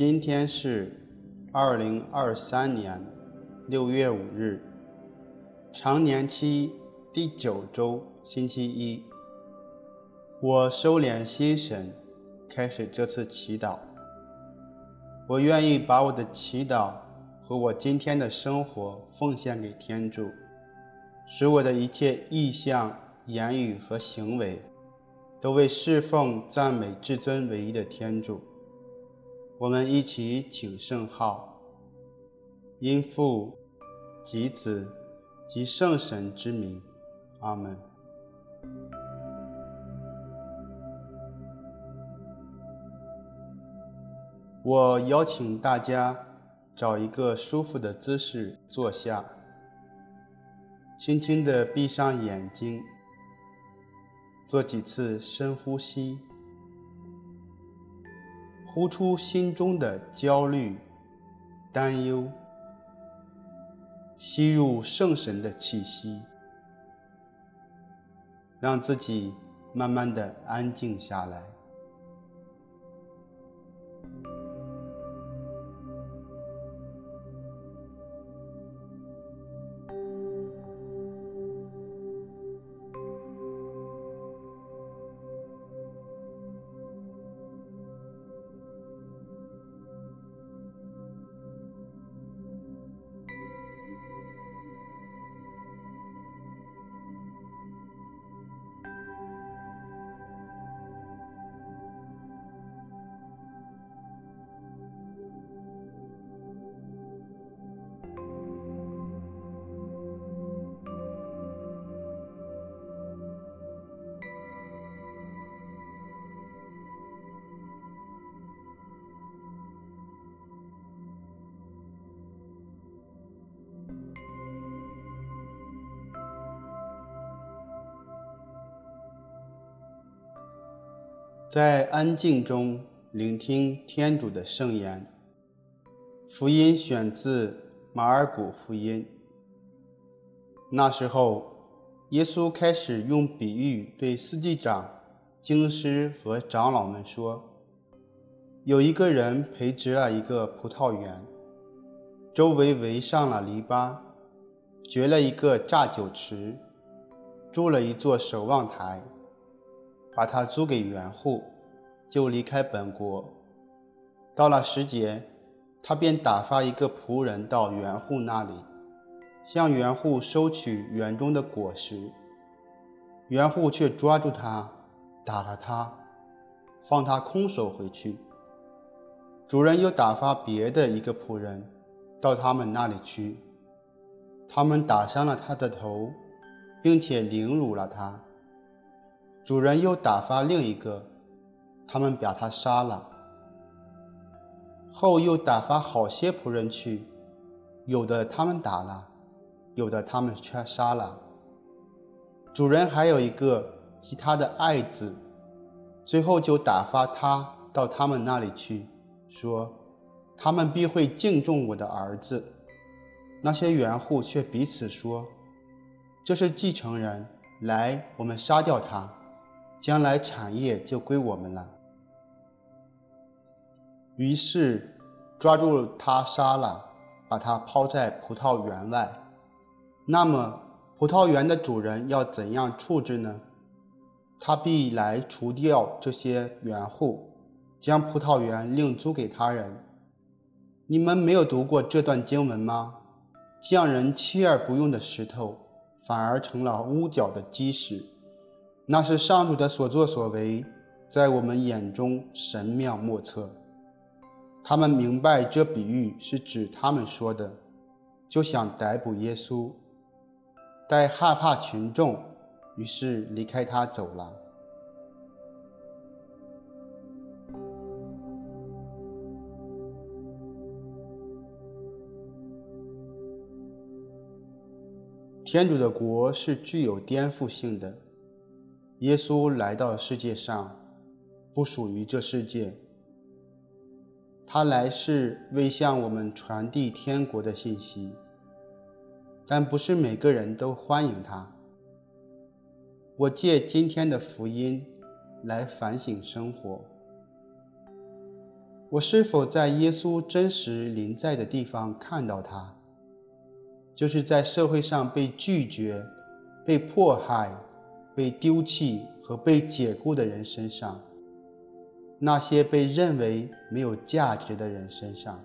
今天是二零二三年六月五日，常年期第九周星期一。我收敛心神，开始这次祈祷。我愿意把我的祈祷和我今天的生活奉献给天主，使我的一切意向、言语和行为都为侍奉、赞美至尊唯一的天主。我们一起请圣号，因父及子及圣神之名，阿门。我邀请大家找一个舒服的姿势坐下，轻轻地闭上眼睛，做几次深呼吸。呼出心中的焦虑、担忧，吸入圣神的气息，让自己慢慢的安静下来。在安静中聆听天主的圣言。福音选自马尔谷福音。那时候，耶稣开始用比喻对司祭长、经师和长老们说：“有一个人培植了一个葡萄园，周围围上了篱笆，掘了一个榨酒池，筑了一座守望台。”把它租给园户，就离开本国。到了时节，他便打发一个仆人到园户那里，向园户收取园中的果实。园户却抓住他，打了他，放他空手回去。主人又打发别的一个仆人到他们那里去，他们打伤了他的头，并且凌辱了他。主人又打发另一个，他们把他杀了。后又打发好些仆人去，有的他们打了，有的他们却杀了。主人还有一个及他的爱子，最后就打发他到他们那里去，说：他们必会敬重我的儿子。那些园户却彼此说：这是继承人，来，我们杀掉他。将来产业就归我们了。于是抓住他杀了，把他抛在葡萄园外。那么葡萄园的主人要怎样处置呢？他必来除掉这些园户，将葡萄园另租给他人。你们没有读过这段经文吗？匠人弃而不用的石头，反而成了屋角的基石。那是上主的所作所为，在我们眼中神妙莫测。他们明白这比喻是指他们说的，就想逮捕耶稣，但害怕群众，于是离开他走了。天主的国是具有颠覆性的。耶稣来到世界上，不属于这世界。他来是为向我们传递天国的信息，但不是每个人都欢迎他。我借今天的福音来反省生活。我是否在耶稣真实临在的地方看到他？就是在社会上被拒绝、被迫害、被丢弃和被解雇的人身上，那些被认为没有价值的人身上。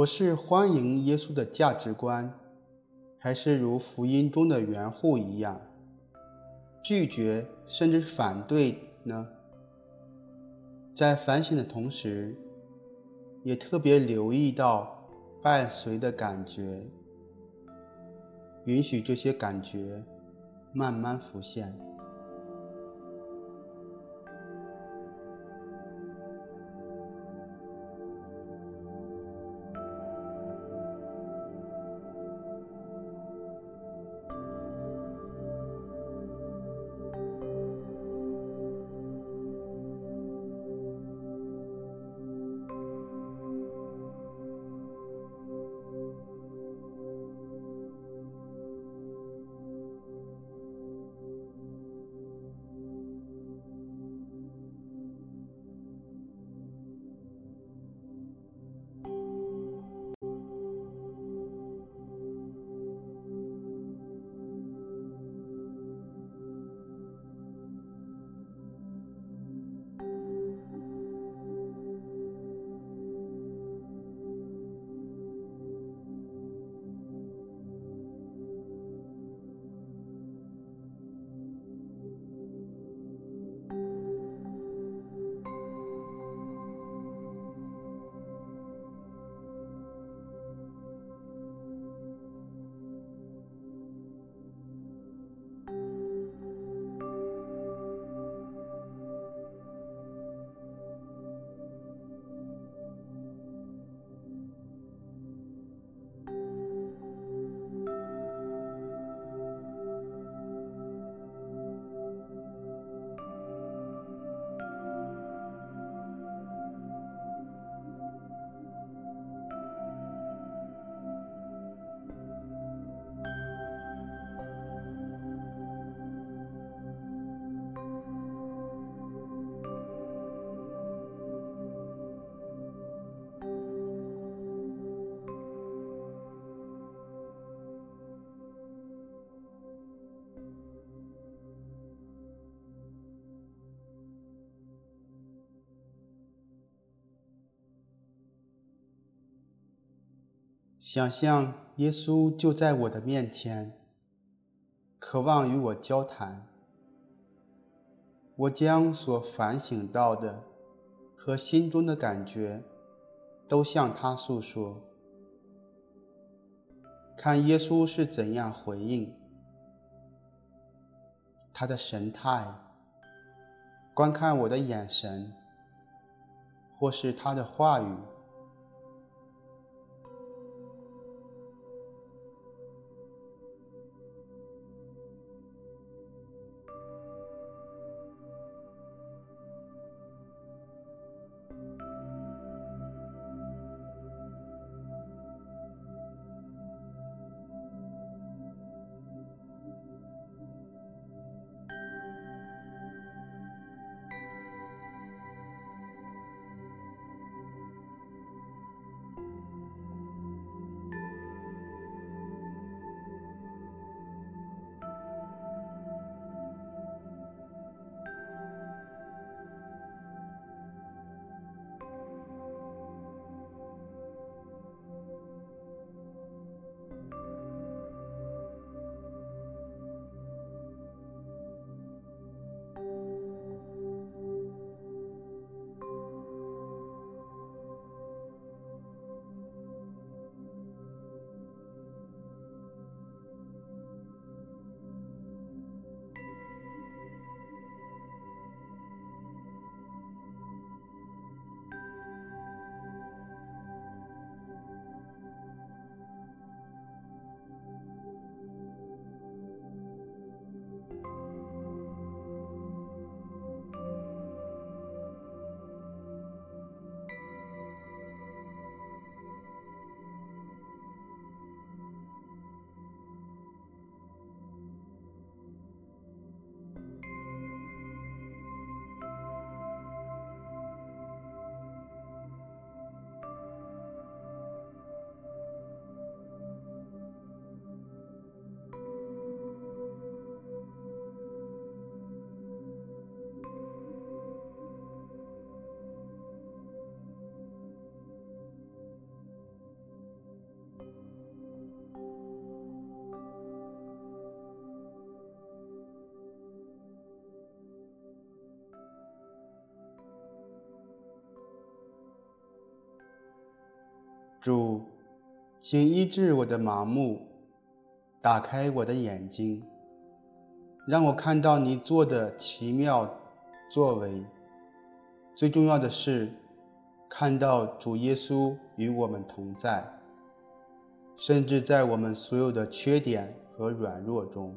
我是欢迎耶稣的价值观，还是如福音中的园户一样，拒绝甚至反对呢？在反省的同时，也特别留意到伴随的感觉，允许这些感觉慢慢浮现。想象耶稣就在我的面前，渴望与我交谈。我将所反省到的和心中的感觉都向他诉说，看耶稣是怎样回应。他的神态，观看我的眼神，或是他的话语。主，请医治我的麻木，打开我的眼睛，让我看到你做的奇妙作为。最重要的是，看到主耶稣与我们同在，甚至在我们所有的缺点和软弱中。